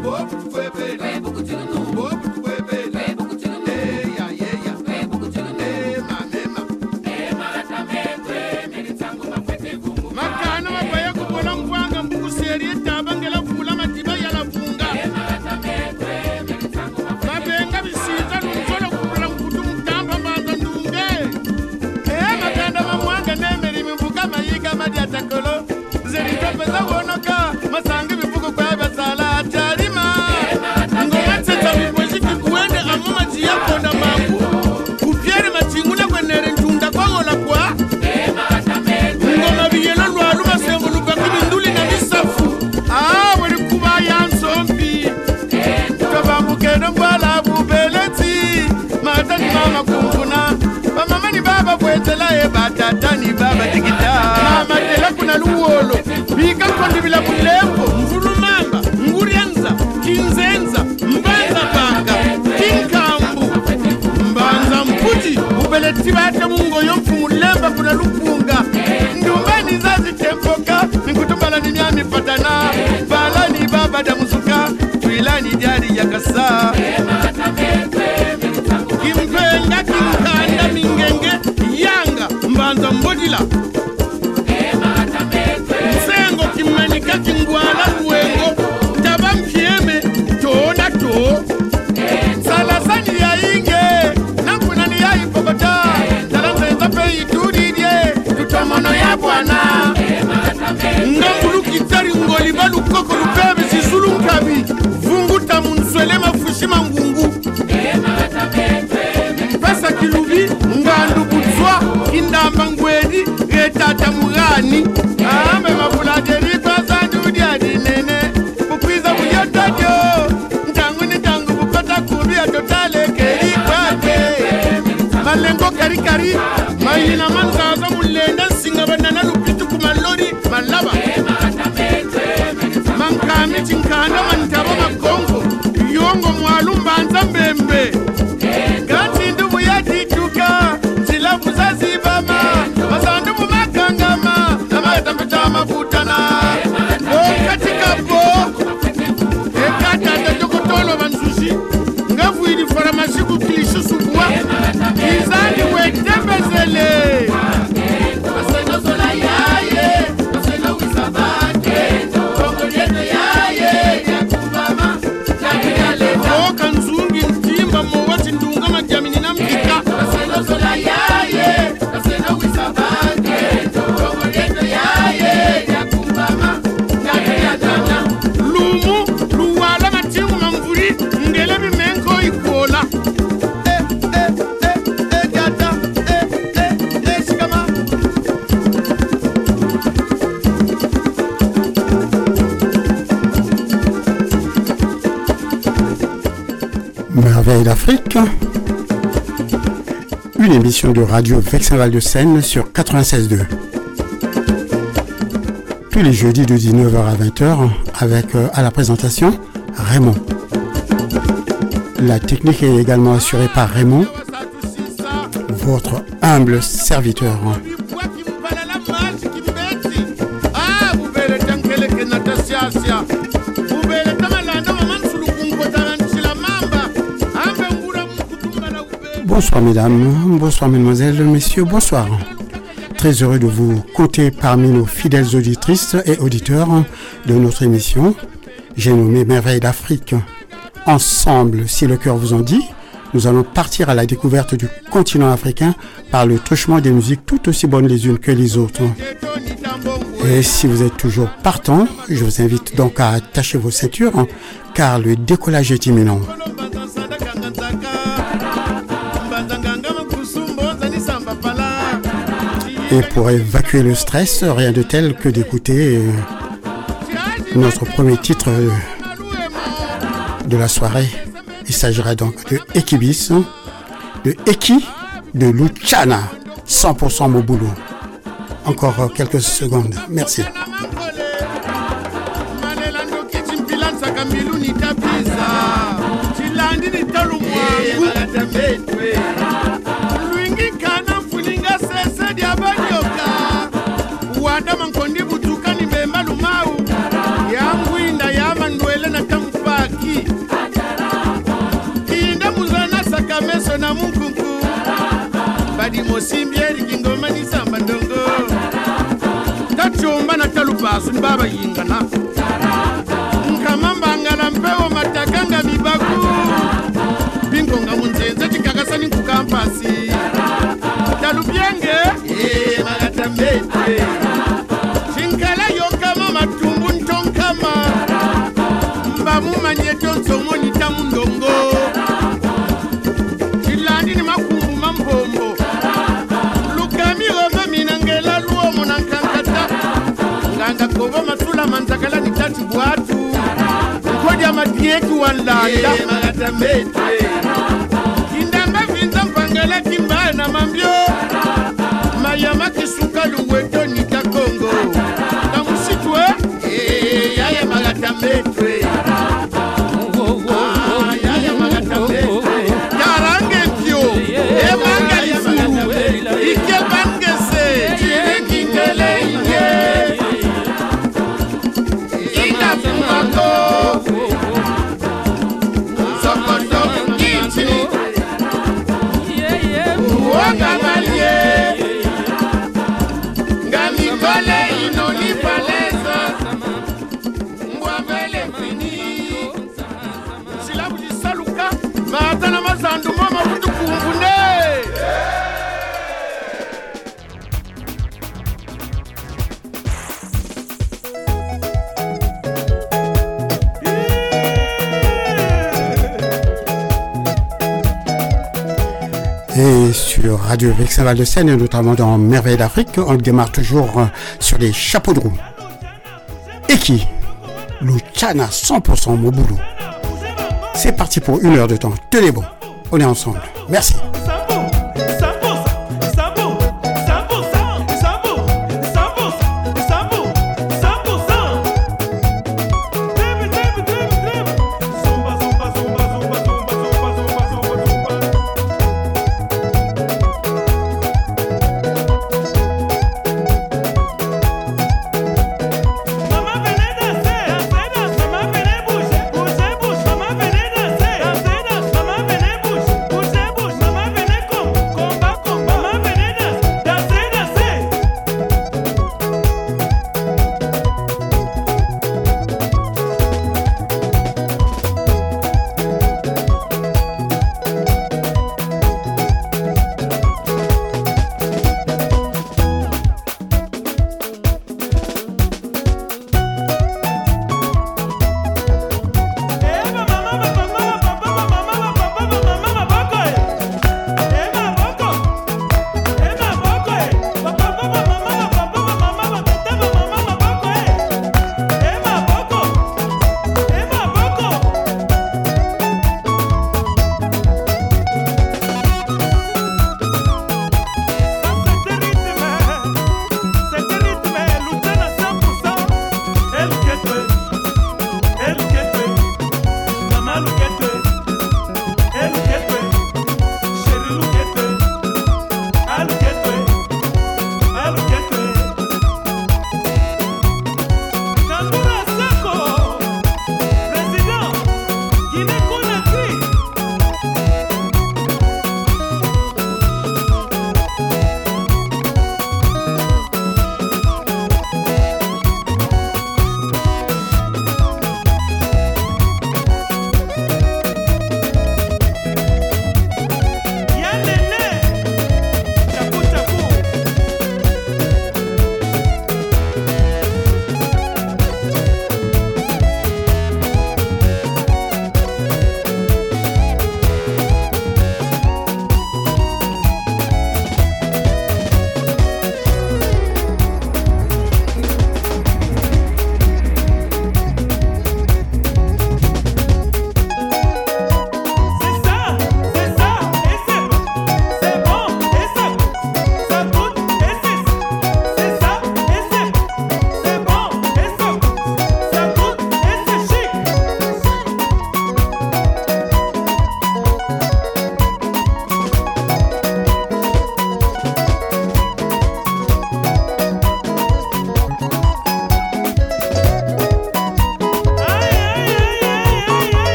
Bobo, foi bem, satani baba tikita. Namatela kuna luwolo bika kulembo. Bulembo mvulumamba ngurianza kinzenza mbanza panga kinkambu mbanza mputi ubeletiba mungo mungoyo mfumulemba kuna lupunga ndumbani nikutumbala nimyamipatana bala balani baba damusuka twilani jari yakasa méjìlá. Une émission de radio Vexinval de Seine sur 96.2. Tous les jeudis de 19h à 20h avec euh, à la présentation Raymond. La technique est également assurée par Raymond, votre humble serviteur. Bonsoir mesdames, bonsoir mesdemoiselles, messieurs, bonsoir. Très heureux de vous compter parmi nos fidèles auditrices et auditeurs de notre émission. J'ai nommé Merveille d'Afrique. Ensemble, si le cœur vous en dit, nous allons partir à la découverte du continent africain par le truchement des musiques tout aussi bonnes les unes que les autres. Et si vous êtes toujours partant, je vous invite donc à attacher vos ceintures car le décollage est imminent. Et pour évacuer le stress, rien de tel que d'écouter euh, notre premier titre euh, de la soirée. Il s'agira donc de Ekibis, de Eki, de Luchana, 100% Moboulou. Encore euh, quelques secondes. Merci. kadima osimbi eliki ngoma nisamba ndongo. Tacumba na talupasu ni babayingana nkama mbangala mpewo mataka nga bibaku bingonga munzenze cikakasani nkukampasi talubyenge. Eh, Magatambe ngoba masula manzakala ni tatu bwatu kodya madiyetu walanda kindamba vinza mpangala kimbaya na mambyo mayama kisuka luweto nika kongo na musitwe yayamagatambetwe Radio Vexin Val de Seine, notamment dans Merveille d'Afrique, on démarre toujours euh, sur les chapeaux de roue. Et qui Luciana 100% mon boulot. C'est parti pour une heure de temps. Tenez bon, on est ensemble. Merci.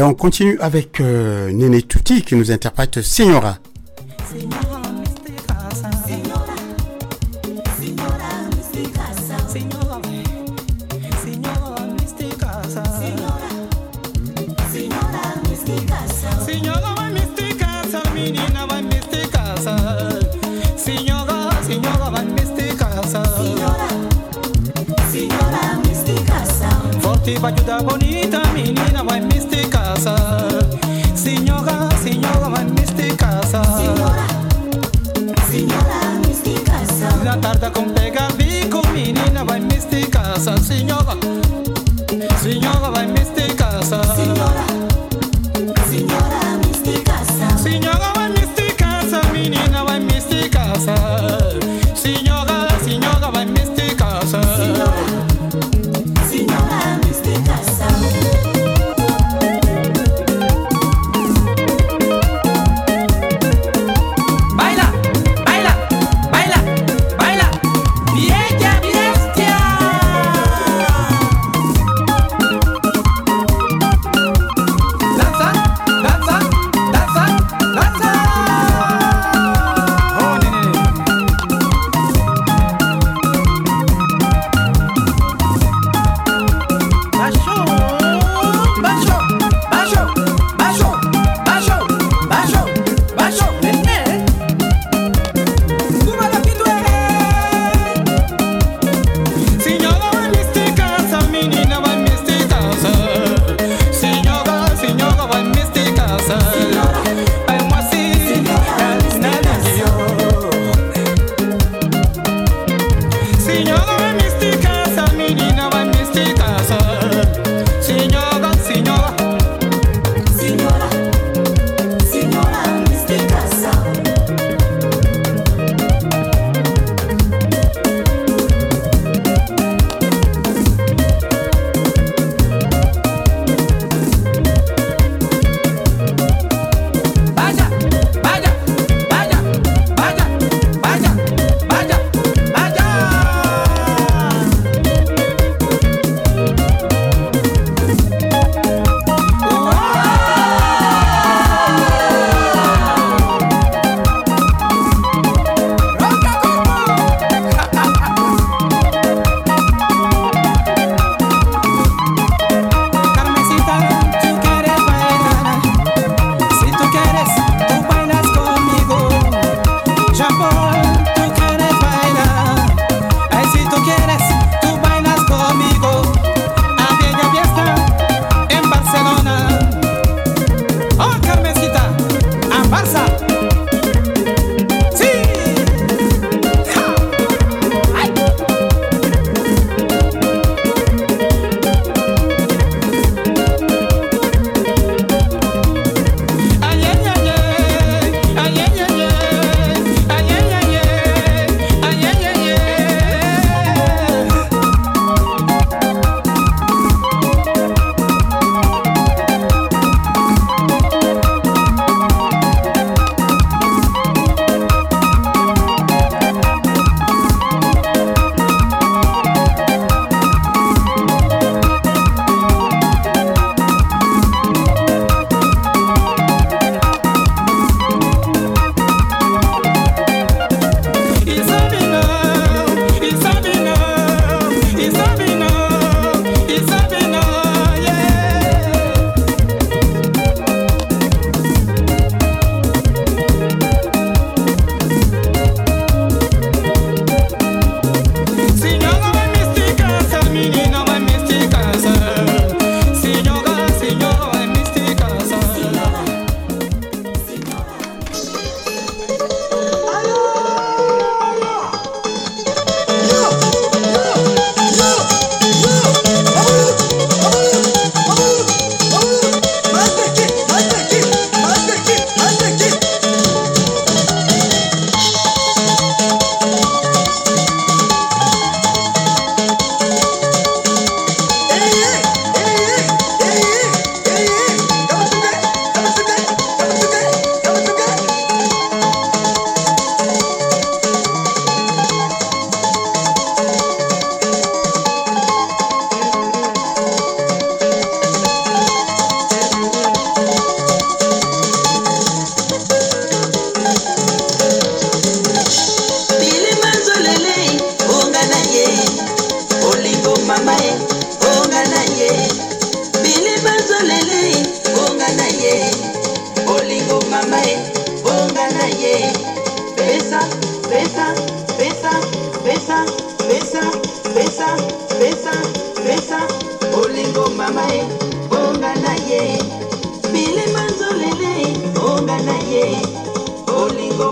Et on continue avec euh, Néné qui nous interprète Signora. Vai ajudar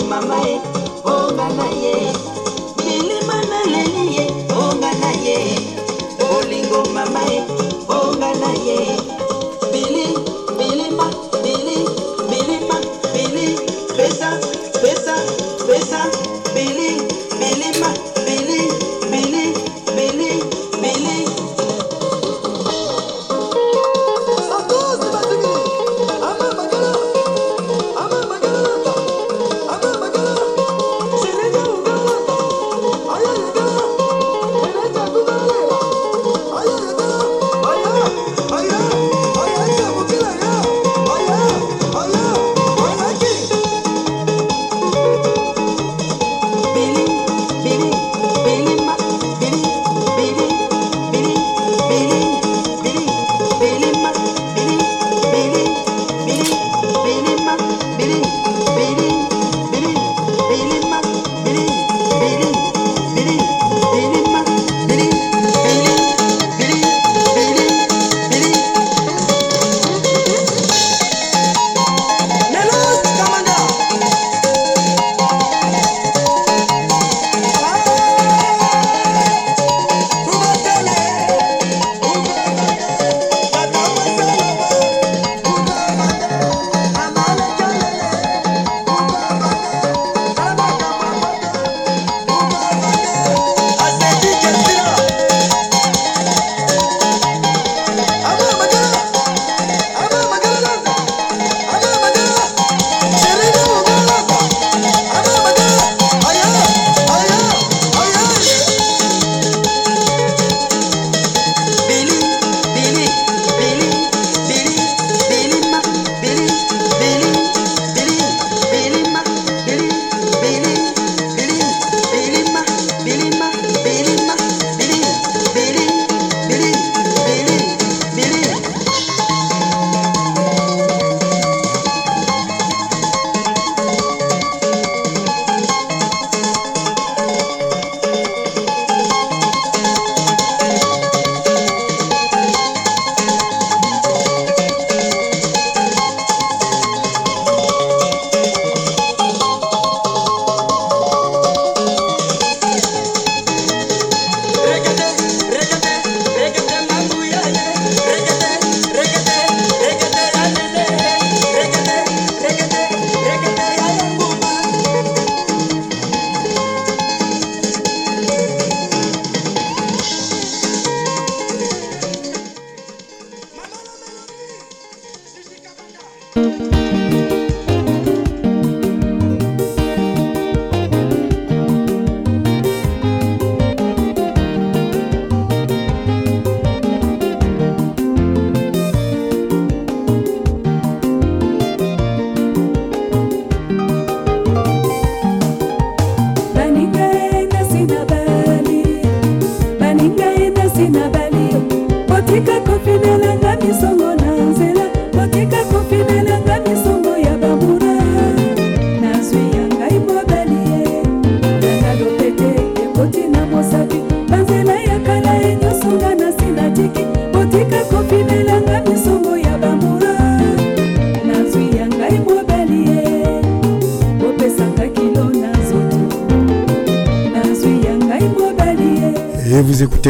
mama, eh.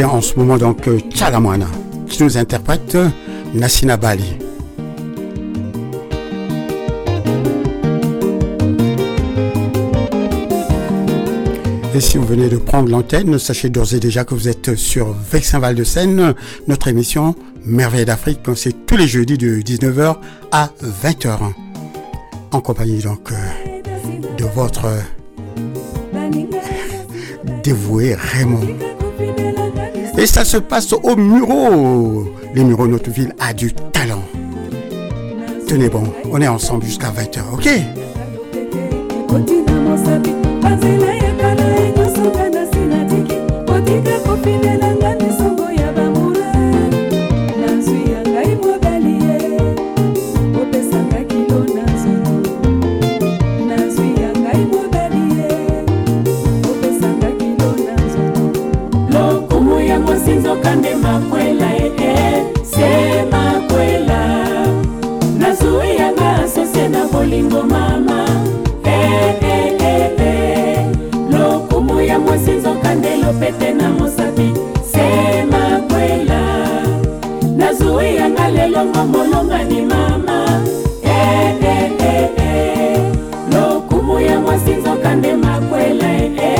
En ce moment donc euh, Chalamwana qui nous interprète euh, Nassina Bali. Et si vous venez de prendre l'antenne, sachez d'ores et déjà que vous êtes sur Vexin Val de Seine, notre émission Merveille d'Afrique, c'est tous les jeudis de 19h à 20h. En compagnie donc euh, de votre dévoué Raymond. Et ça se passe au Muro. Les Mureaux, notre ville, a du talent. Tenez bon, on est ensemble jusqu'à 20h, ok? Nazuiyanga lelo ngomolongani mama Eh, eh, eh, eh. lokumu ya mwasi nzoka nde makwela eh, se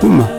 不嘛。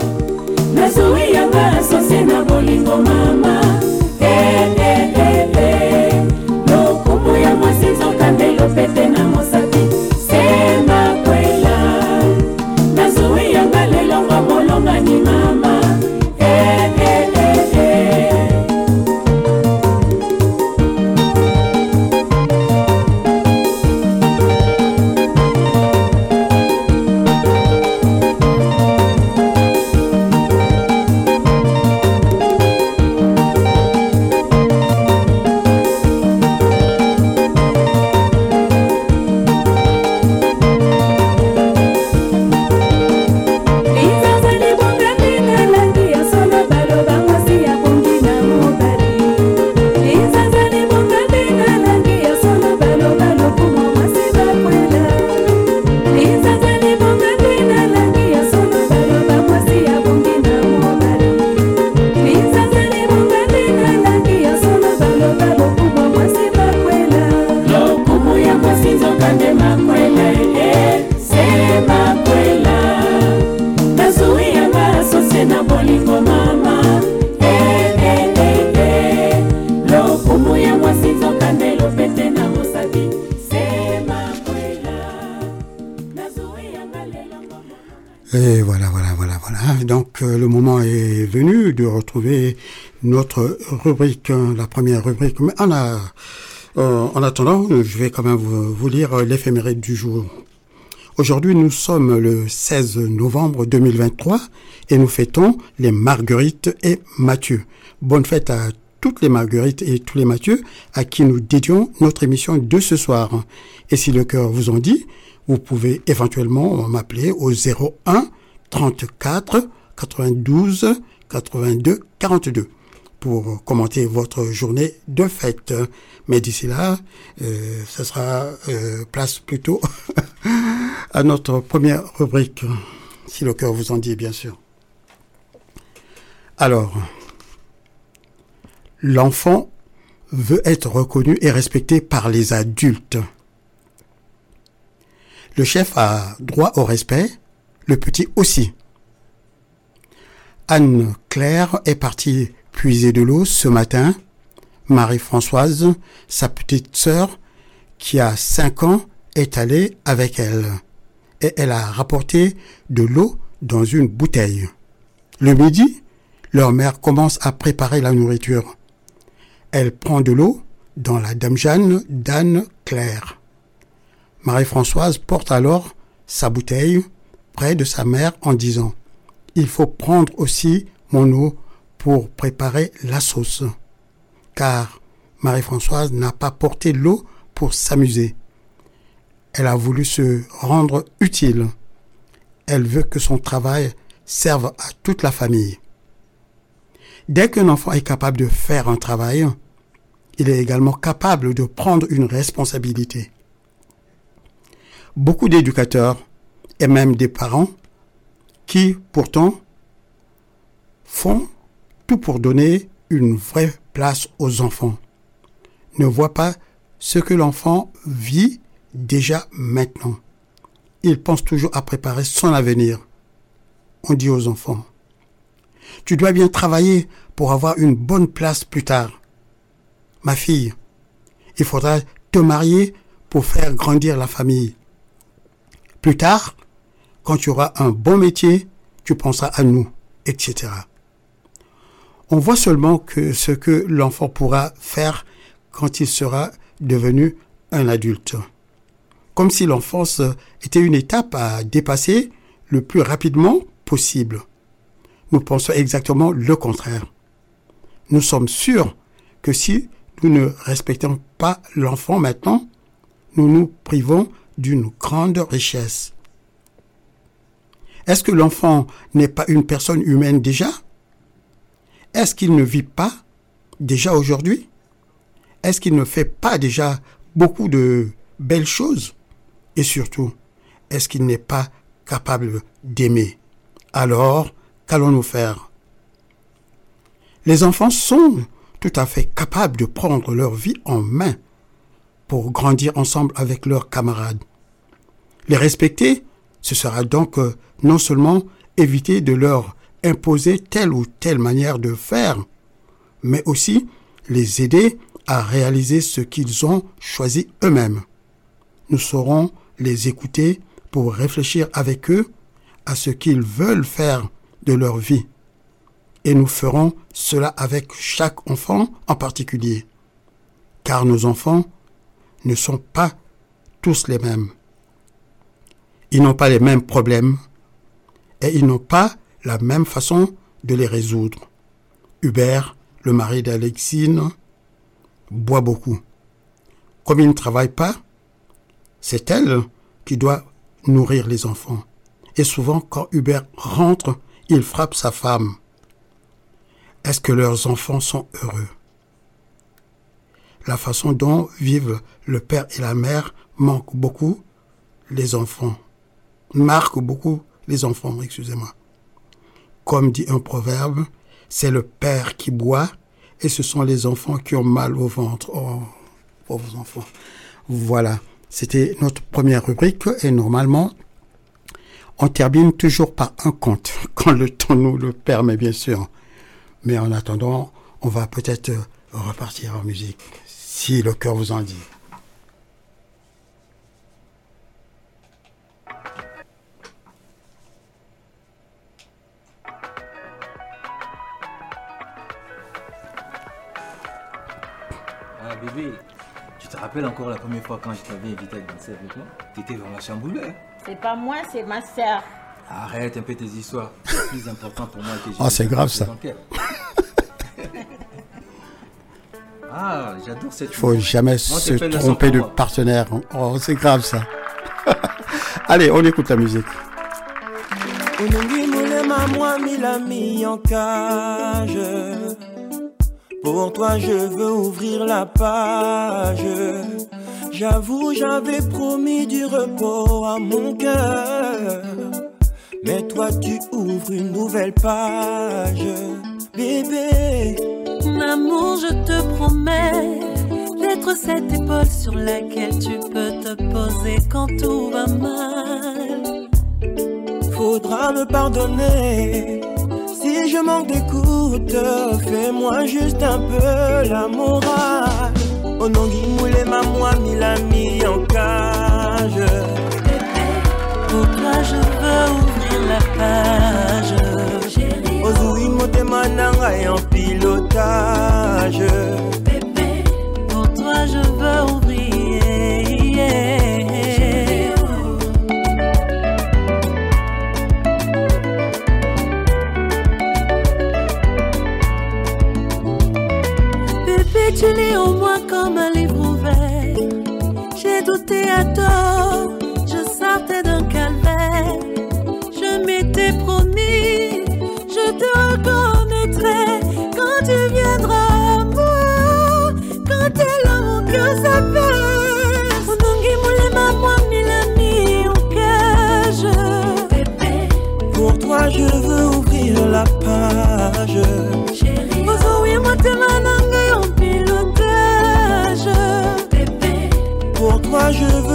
Notre rubrique, euh, la première rubrique. Mais euh, en attendant, je vais quand même vous, vous lire euh, l'éphéméride du jour. Aujourd'hui, nous sommes le 16 novembre 2023 et nous fêtons les Marguerites et Mathieu. Bonne fête à toutes les Marguerites et tous les Mathieu à qui nous dédions notre émission de ce soir. Et si le cœur vous en dit, vous pouvez éventuellement m'appeler au 01 34 92 82 42 pour commenter votre journée de fête. Mais d'ici là, euh, ce sera euh, place plutôt à notre première rubrique, si le cœur vous en dit, bien sûr. Alors, l'enfant veut être reconnu et respecté par les adultes. Le chef a droit au respect, le petit aussi. Anne-Claire est partie puiser de l'eau ce matin. Marie-Françoise, sa petite sœur, qui a 5 ans, est allée avec elle. Et elle a rapporté de l'eau dans une bouteille. Le midi, leur mère commence à préparer la nourriture. Elle prend de l'eau dans la dame Jeanne d'Anne Claire. Marie-Françoise porte alors sa bouteille près de sa mère en disant Il faut prendre aussi mon eau pour préparer la sauce. Car Marie-Françoise n'a pas porté l'eau pour s'amuser. Elle a voulu se rendre utile. Elle veut que son travail servent à toute la famille. Dès qu'un enfant est capable de faire un travail, il est également capable de prendre une responsabilité. Beaucoup d'éducateurs et même des parents qui pourtant font tout pour donner une vraie place aux enfants ne voient pas ce que l'enfant vit déjà maintenant. Il pense toujours à préparer son avenir. On dit aux enfants, tu dois bien travailler pour avoir une bonne place plus tard. Ma fille, il faudra te marier pour faire grandir la famille. Plus tard, quand tu auras un bon métier, tu penseras à nous, etc. On voit seulement que ce que l'enfant pourra faire quand il sera devenu un adulte. Comme si l'enfance était une étape à dépasser le plus rapidement possible. Nous pensons exactement le contraire. Nous sommes sûrs que si nous ne respectons pas l'enfant maintenant, nous nous privons d'une grande richesse. Est-ce que l'enfant n'est pas une personne humaine déjà? Est-ce qu'il ne vit pas déjà aujourd'hui? Est-ce qu'il ne fait pas déjà beaucoup de belles choses? Et surtout, est-ce qu'il n'est pas capable d'aimer? Alors, qu'allons-nous faire? Les enfants sont tout à fait capables de prendre leur vie en main pour grandir ensemble avec leurs camarades. Les respecter, ce sera donc euh, non seulement éviter de leur imposer telle ou telle manière de faire, mais aussi les aider à réaliser ce qu'ils ont choisi eux-mêmes. Nous saurons les écouter pour réfléchir avec eux à ce qu'ils veulent faire de leur vie. Et nous ferons cela avec chaque enfant en particulier. Car nos enfants ne sont pas tous les mêmes. Ils n'ont pas les mêmes problèmes et ils n'ont pas la même façon de les résoudre. Hubert, le mari d'Alexine, boit beaucoup. Comme il ne travaille pas, c'est elle qui doit nourrir les enfants. Et souvent, quand Hubert rentre, il frappe sa femme. Est-ce que leurs enfants sont heureux? La façon dont vivent le père et la mère manque beaucoup les enfants. Marque beaucoup les enfants, excusez-moi. Comme dit un proverbe, c'est le père qui boit et ce sont les enfants qui ont mal au ventre. Oh, pauvres enfants. Voilà, c'était notre première rubrique et normalement, on termine toujours par un conte, quand le temps nous le permet, bien sûr. Mais en attendant, on va peut-être repartir en musique, si le cœur vous en dit. Bébé, tu te rappelles encore la première fois quand je t'avais invité à danser avec moi? T'étais dans la chamboule, hein C'est pas moi, c'est ma sœur. Arrête un peu tes histoires. C'est plus important pour moi que Ah, c'est grave, ça. Ah, j'adore cette Il faut jamais se tromper de partenaire. Oh, c'est grave ça. Allez, on écoute la musique. Pour toi je veux ouvrir la page. J'avoue j'avais promis du repos à mon cœur. Mais toi tu ouvres une nouvelle page. Bébé L'amour, je te promets d'être cette épaule sur laquelle tu peux te poser quand tout va mal. faudra me pardonner Si je manque d'écoute Fais-moi juste un peu la morale. Onongi moulema moi milami en cage. Pour toi, je veux ouvrir la page. Motema na ngai en pilotage la page. Ozowi motema na ngai en pilotage pourquoi je veux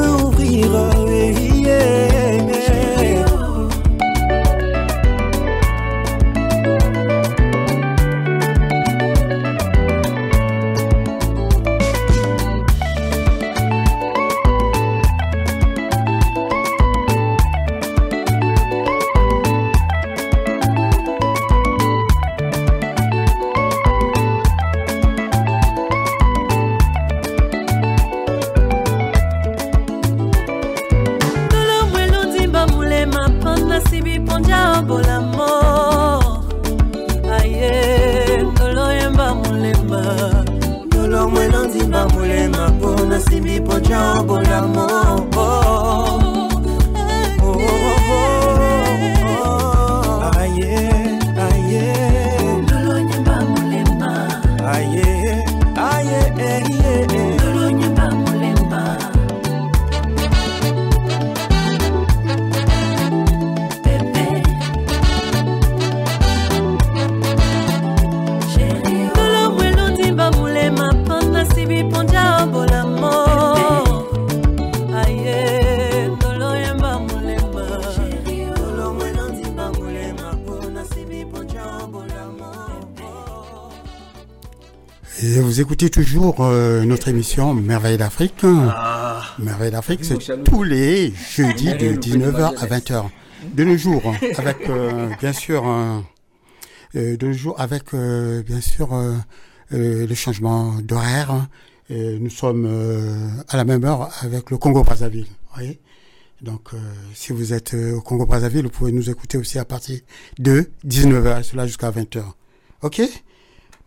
écoutez toujours euh, notre émission Merveille d'Afrique. Merveille d'Afrique, c'est tous les jeudis de 19h à 20h. Hein, euh, euh, de nos jours, avec bien sûr, de nos jours avec bien sûr le changement d'horaire. Hein. nous sommes à la même heure avec le Congo Brazzaville. Donc, si vous êtes au Congo-Brazzaville, vous pouvez nous écouter aussi à partir de 19h, cela jusqu'à 20h. OK?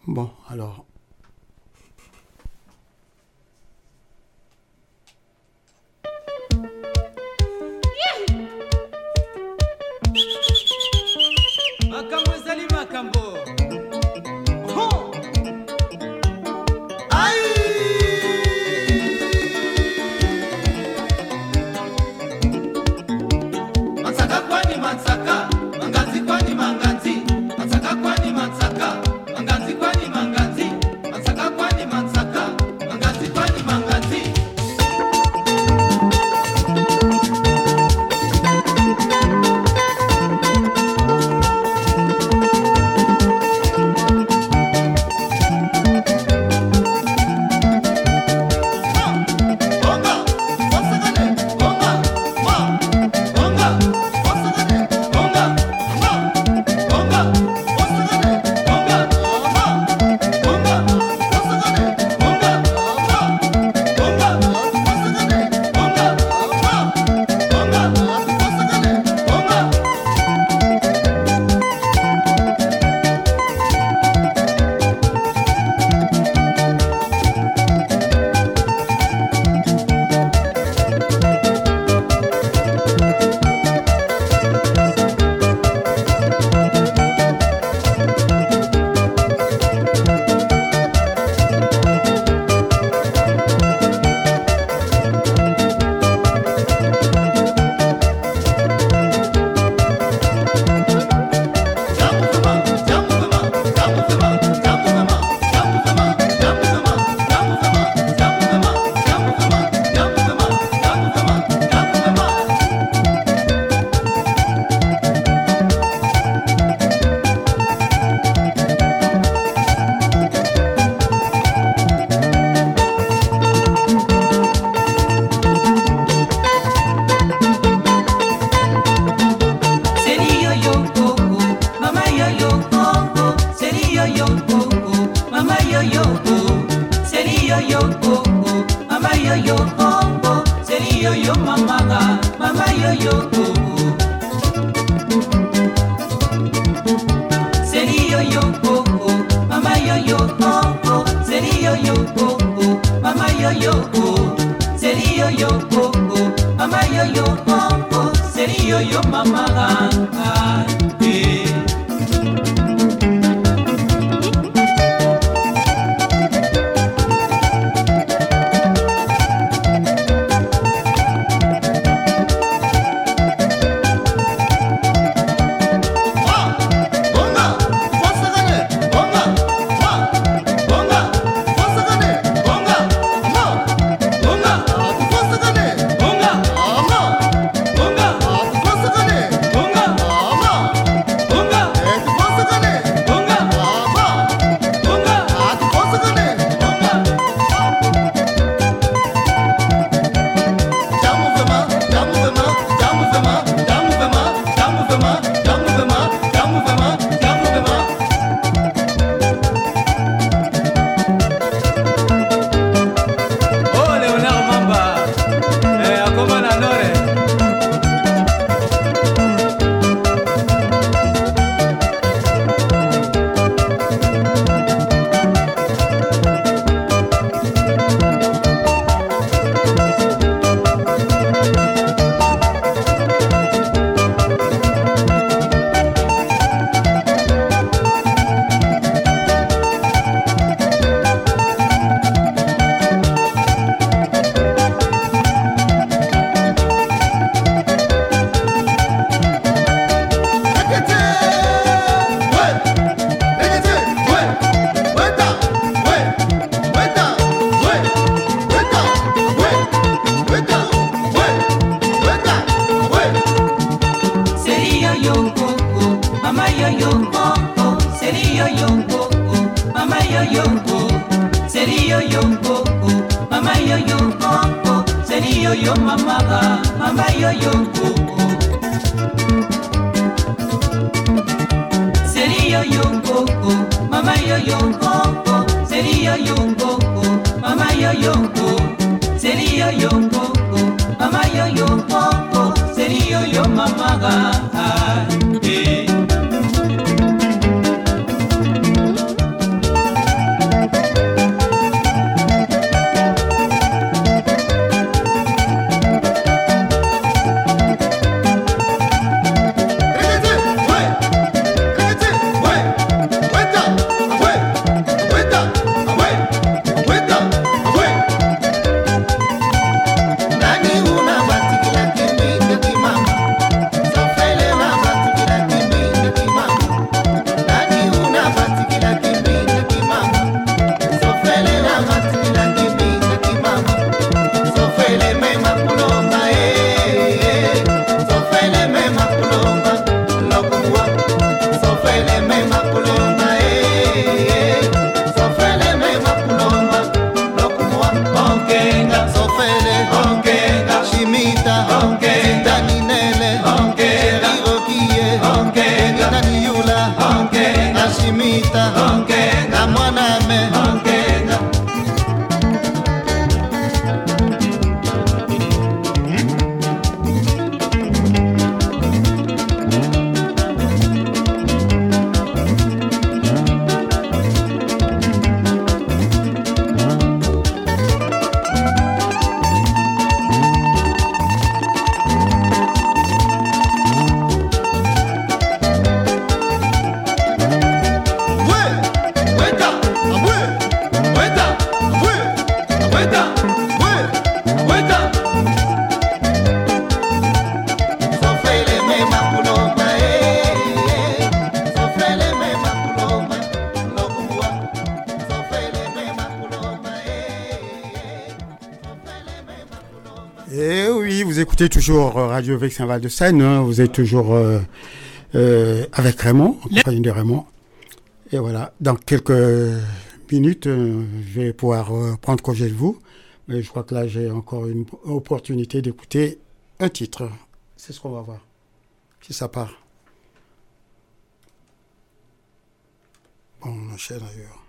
Bon, alors, toujours euh, Radio Vexin Val de Seine. hein, vous êtes toujours euh, euh, avec Raymond, en compagnie de Raymond. Et voilà, dans quelques minutes, je vais pouvoir prendre congé de vous. Mais je crois que là, j'ai encore une opportunité d'écouter un titre. C'est ce qu'on va voir. Si ça part. Bon, on enchaîne ailleurs.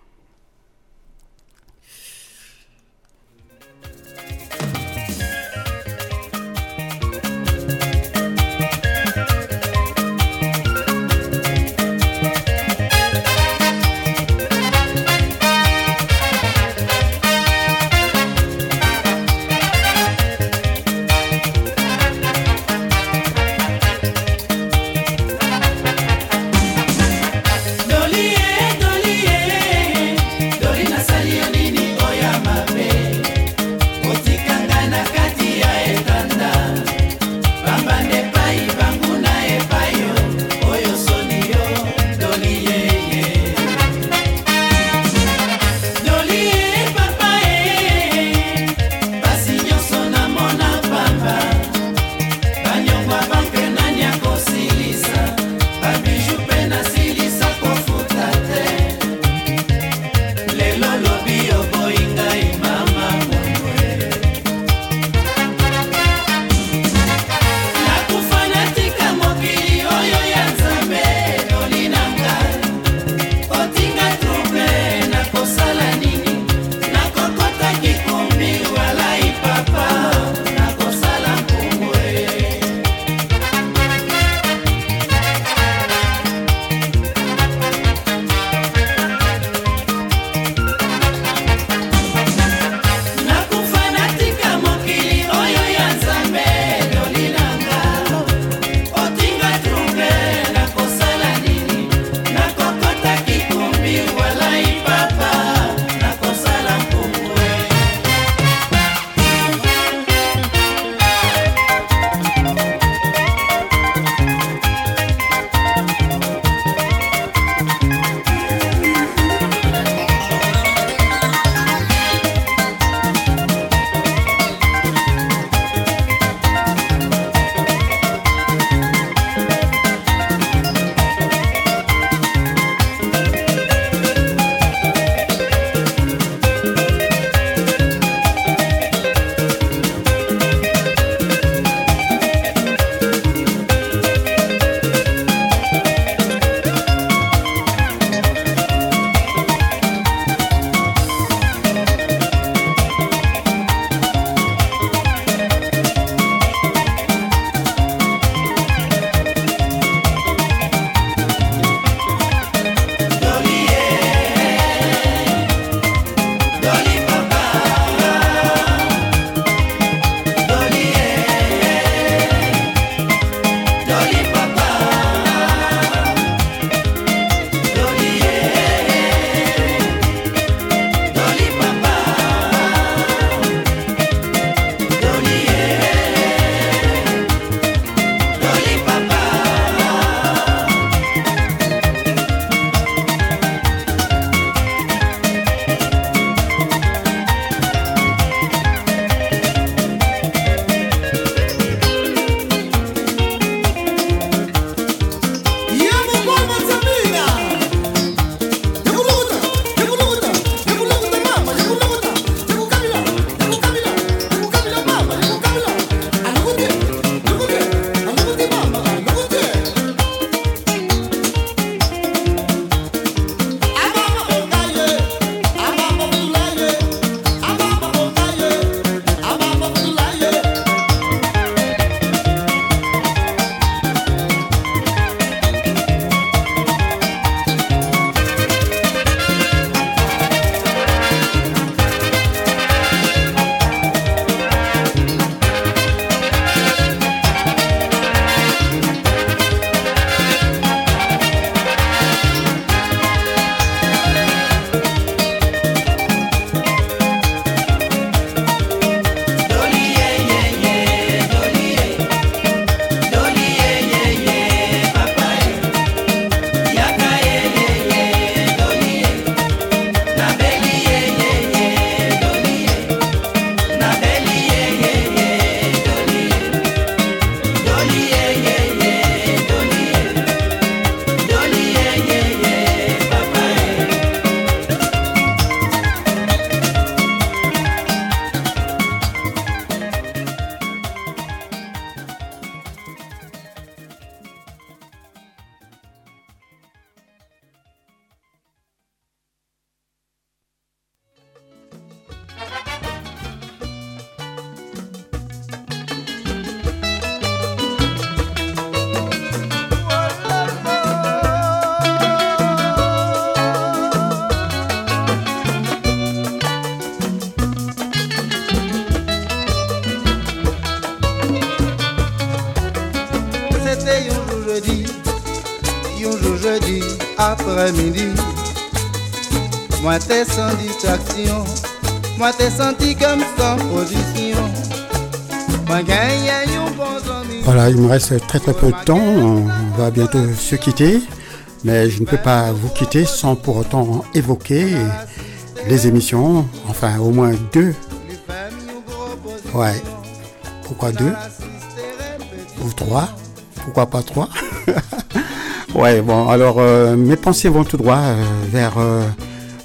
Voilà, il me reste très très peu de temps. On va bientôt se quitter. Mais je ne peux pas vous quitter sans pour autant évoquer les émissions. Enfin, au moins deux. Ouais. Pourquoi deux? Ou trois? Pourquoi pas trois? Ouais, bon, alors euh, mes pensées vont tout droit euh, vers, euh,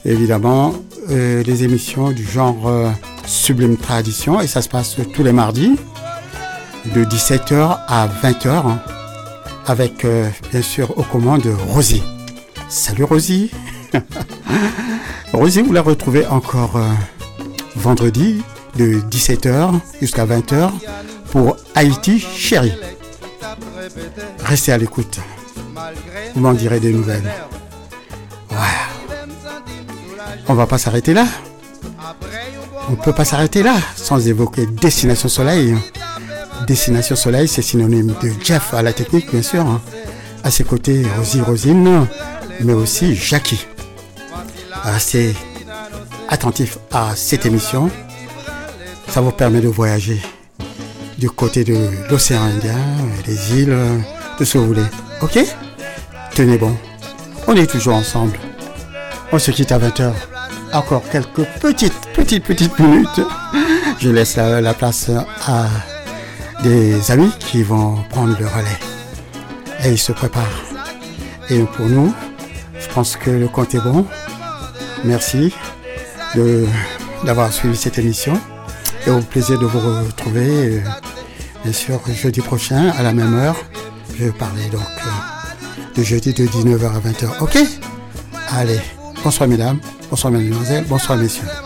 évidemment, les émissions du genre Sublime Tradition. Et ça se passe tous les mardis, de 17h à 20h, hein, avec, bien sûr, aux commandes Rosie. Salut Rosie Rosie, vous la retrouvez encore vendredi, de 17h jusqu'à 20h, pour Haïti Chérie. Restez à l'écoute. Vous m'en direz des nouvelles. Ouais. On va pas s'arrêter là. On peut pas s'arrêter là sans évoquer Destination Soleil. Destination Soleil, c'est synonyme de Jeff à la technique, bien sûr. hein. À ses côtés, Rosie Rosine, mais aussi Jackie. Restez attentifs à cette émission. Ça vous permet de voyager du côté de l'océan Indien, les îles, tout ce que vous voulez. Ok? Tenez bon. On est toujours ensemble. On se quitte à 20h. Encore quelques petites, petites, petites minutes. Je laisse la, la place à des amis qui vont prendre le relais. Et ils se préparent. Et pour nous, je pense que le compte est bon. Merci d'avoir suivi cette émission. Et au plaisir de vous retrouver, euh, bien sûr, jeudi prochain à la même heure. Je vais parler donc euh, de jeudi de 19h à 20h. Ok? Allez, bonsoir mesdames, bonsoir mesdemoiselles, bonsoir messieurs.